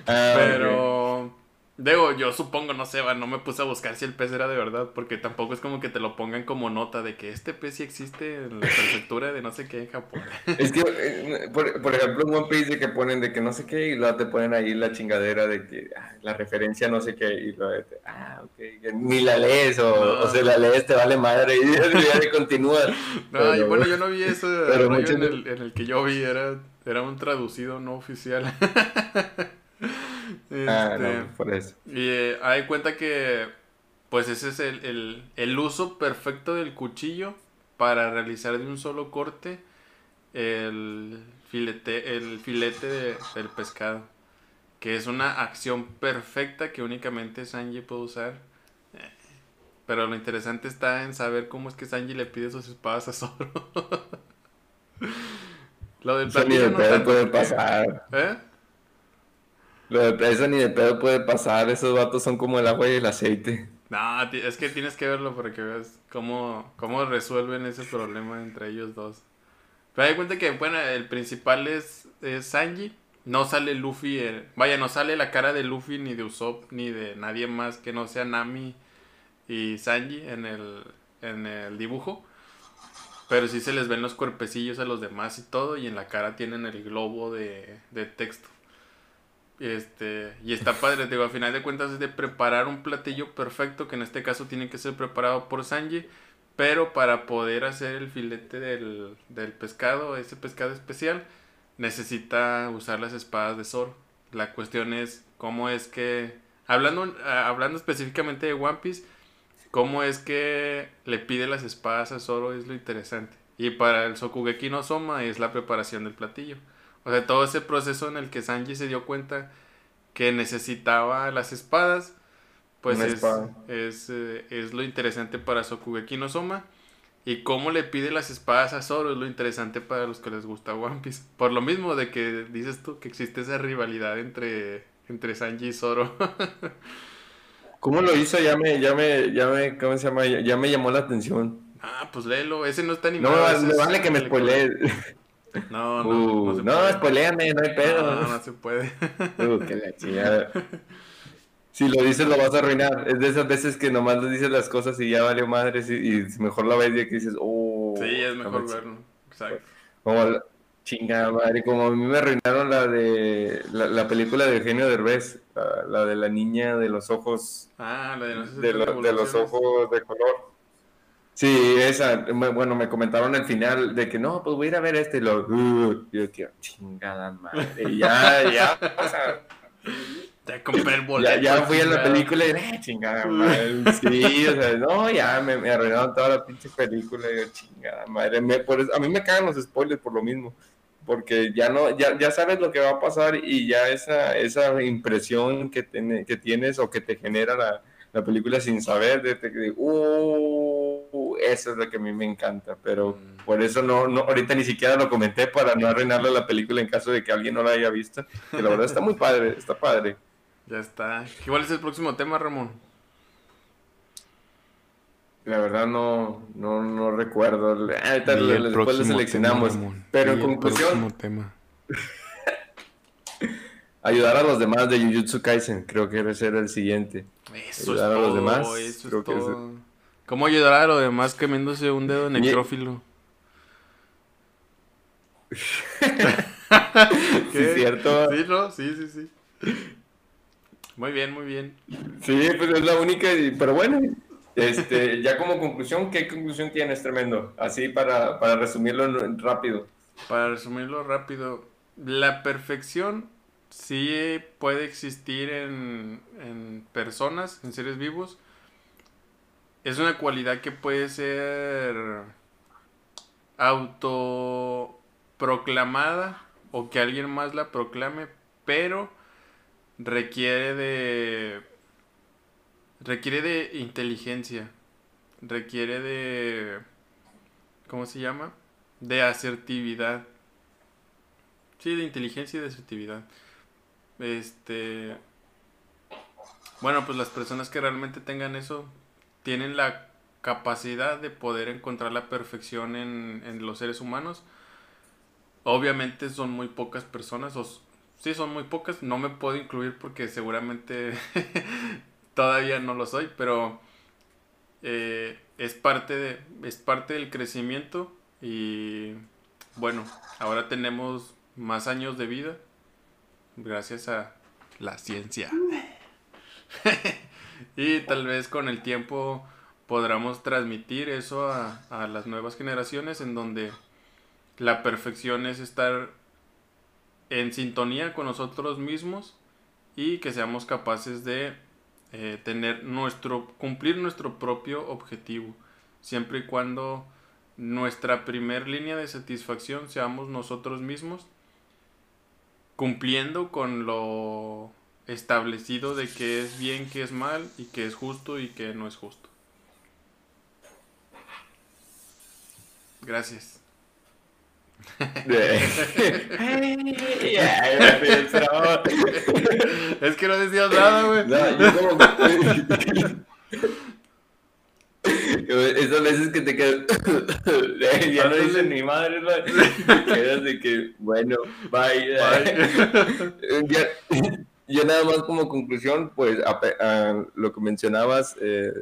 Ah, Pero. Digo, yo supongo, no sé, no me puse a buscar si el pez era de verdad, porque tampoco es como que te lo pongan como nota de que este pez sí existe en la prefectura de no sé qué en Japón. Es que, eh, por, ejemplo, en One Piece de que ponen de que no sé qué y luego te ponen ahí la chingadera de que ah, la referencia no sé qué y luego te, ah, ok, ni la lees o, o si la lees te vale madre y ya te continúas. No, bueno, yo no vi eso pero en, el, en el que yo vi, era, era un traducido no oficial. Ah, Este, no, por eso. Y eh, hay cuenta que, pues ese es el, el- el uso perfecto del cuchillo para realizar de un solo corte el filete, el filete de- del pescado. Que es una acción perfecta que únicamente Sanji puede usar. Pero lo interesante está en saber cómo es que Sanji le pide sus espadas a Zoro. lo del platillo no puede pasar. ¿Eh? De eso ni de pedo puede pasar. Esos vatos son como el agua y el aceite. No, es que tienes que verlo para que veas cómo, cómo resuelven ese problema entre ellos dos. Pero hay cuenta que, bueno, el principal es, es Sanji. No sale Luffy, eh, vaya, no sale la cara de Luffy ni de Usopp ni de nadie más que no sea Nami y Sanji en el, en el dibujo. Pero sí se les ven los cuerpecillos a los demás y todo, y en la cara tienen el globo de, de texto. Este, y está padre, digo, a final de cuentas es de preparar un platillo perfecto, que en este caso tiene que ser preparado por Sanji, pero para poder hacer el filete del, del pescado, ese pescado especial, necesita usar las espadas de Zoro. La cuestión es cómo es que, hablando, ah, hablando específicamente de One Piece, cómo es que le pide las espadas a Zoro es lo interesante. Y para el Sokugeki no Soma es la preparación del platillo. O sea, todo ese proceso en el que Sanji se dio cuenta que necesitaba las espadas, pues Una es, espada. es, eh, es lo interesante para Sokugeki no Soma. Y cómo le pide las espadas a Zoro es lo interesante para los que les gusta One Piece. Por lo mismo de que dices tú que existe esa rivalidad entre, entre Sanji y Zoro. ¿Cómo lo hizo? Ya me, ya me, ya me, ¿cómo se llama? Ya, ya me llamó la atención. ah, pues léelo. Ese no está No animado. ese me vale que me spoilee. No, no, Uh, no no, spoileame, no hay pedo. No, no se puede. Uh, que la chingada. Si lo dices lo vas a arruinar. Es de esas veces que nomás le dices las cosas y ya valió madre y, y mejor la ves y que dices, oh. Sí, es no mejor me- verlo. Exacto. Como la, chingada madre, como a mí me arruinaron la de la, la película de Eugenio Derbez, la, la de la niña de los ojos Ah, la de no de, lo- de los ojos de color. Sí, esa, me- bueno, me comentaron al final de que no, pues voy a ir a ver este y lo, uh, yo que chingada madre, ya, ya, o sea, Ya compré el boleto. ya fui a la película y eh, chingada madre, sí, o sea, no, ya me, me arruinaron toda la pinche película y yo, chingada madre, me- por eso- a mí me cagan los spoilers por lo mismo, porque ya no, ya, ya sabes lo que va a pasar y ya esa, esa impresión que, tiene, que tienes o que te genera la, la película sin saber, de, de, uh, eso es lo que a mí me encanta, pero Mm. por eso no, no, ahorita ni siquiera lo comenté para no arruinarle la película en caso de que alguien no la haya visto, que la verdad está muy padre, está padre. Ya está. ¿Cuál es el próximo tema, Ramón? La verdad no, no, no recuerdo. Ahorita después lo seleccionamos. tema. Pero en conclusión, próximo tema. Ayudar a los demás de Jujutsu Kaisen, creo que ese era el siguiente. Eso Ayudar es a los todo, demás, eso creo es que es- todo. ¿Cómo ayudar a los demás comiéndose un dedo necrófilo? Sí, ¿Qué? cierto. Sí, ¿no? Sí, sí, sí. Muy bien, muy bien. Sí, pues es la única, pero bueno, este, ya como conclusión, ¿qué conclusión tienes, tremendo? Así para, para resumirlo rápido. Para resumirlo rápido, la perfección sí puede existir en, en personas, en seres vivos. Es una cualidad que puede ser autoproclamada o que alguien más la proclame, pero requiere de requiere de inteligencia, requiere de ¿cómo se llama? De asertividad. Sí, de inteligencia y de asertividad. Este. Bueno, pues las personas que realmente tengan eso tienen la capacidad de poder encontrar la perfección en, en los seres humanos. Obviamente son muy pocas personas, o sí son muy pocas, no me puedo incluir porque seguramente todavía no lo soy, pero eh, es parte de, es parte del crecimiento y bueno, ahora tenemos más años de vida gracias a la ciencia. y tal vez con el tiempo podamos transmitir eso a, a las nuevas generaciones en donde la perfección es estar en sintonía con nosotros mismos y que seamos capaces de eh, tener nuestro, cumplir nuestro propio objetivo, siempre y cuando nuestra primer línea de satisfacción seamos nosotros mismos, cumpliendo con lo establecido de que es bien, que es mal y que es justo y que no es justo. Gracias. es que no decías nada, güey. No, yo como... Esas veces que te quedas. ya no dicen ni madre, te quedas de que, bueno, bye. yo nada más como conclusión, pues a, lo que mencionabas, eh,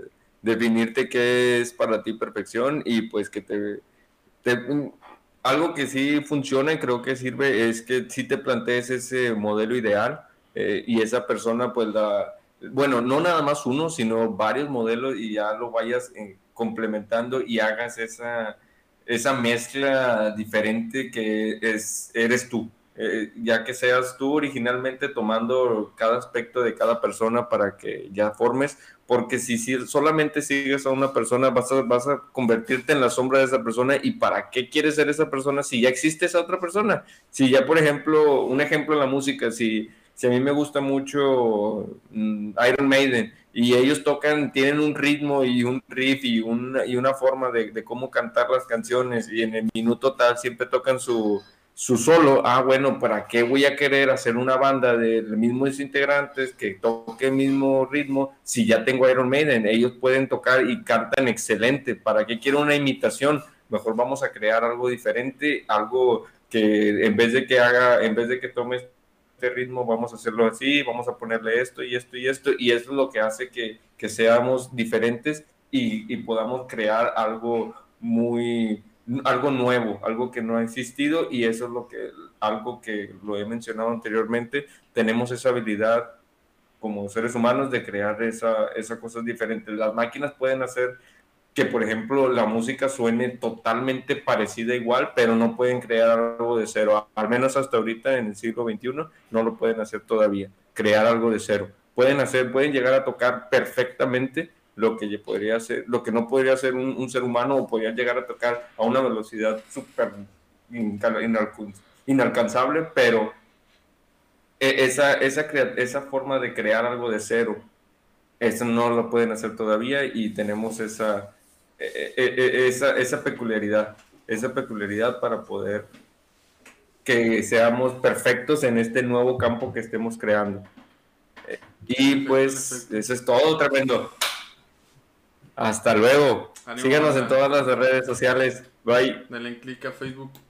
definirte qué es para ti perfección y pues que te, algo que sí funciona y creo que sirve es que si te plantees ese modelo ideal eh, y esa persona pues la, bueno, no nada más uno, sino varios modelos y ya lo vayas eh, complementando y hagas esa, esa mezcla diferente que es, eres tú. Eh, ya que seas tú originalmente tomando cada aspecto de cada persona para que ya formes, porque si, si solamente sigues a una persona vas a, vas a convertirte en la sombra de esa persona y para qué quieres ser esa persona si ya existe esa otra persona. Si ya, por ejemplo, un ejemplo en la música, si, si a mí me gusta mucho mm, Iron Maiden y ellos tocan, tienen un ritmo y un riff y una, y una forma de, cómo cantar las canciones y en el minuto tal siempre tocan su su solo, ah, bueno, ¿para qué voy a querer hacer una banda de mismos integrantes que toque el mismo ritmo si ya tengo Iron Maiden? Ellos pueden tocar y cantan excelente. ¿Para qué quiero una imitación? Mejor vamos a crear algo diferente, algo que en vez de que haga, en vez de que tome este ritmo, vamos a hacerlo así, vamos a ponerle esto y esto y esto, y eso es lo que hace que, que seamos diferentes y, y podamos crear algo muy, algo nuevo, algo que no ha existido y eso es lo que, algo que lo he mencionado anteriormente, tenemos esa habilidad como seres humanos de crear esa, esas cosas diferentes. Las máquinas pueden hacer que, por ejemplo, la música suene totalmente parecida igual, pero no pueden crear algo de cero. Al menos hasta ahorita en el siglo XXI no lo pueden hacer todavía, crear algo de cero. Pueden hacer, pueden llegar a tocar perfectamente, lo que podría ser, lo que no podría ser un, ser humano o podría llegar a tocar a una velocidad súper inalcanzable, pero e, esa, esa, esa forma de crear algo de cero, eso no lo pueden hacer todavía y tenemos esa, esa, esa peculiaridad, esa peculiaridad para poder que seamos perfectos en este nuevo campo que estemos creando. Y pues eso es todo, tremendo. Hasta luego. Síganos en todas las redes sociales. Bye. Denle click a Facebook.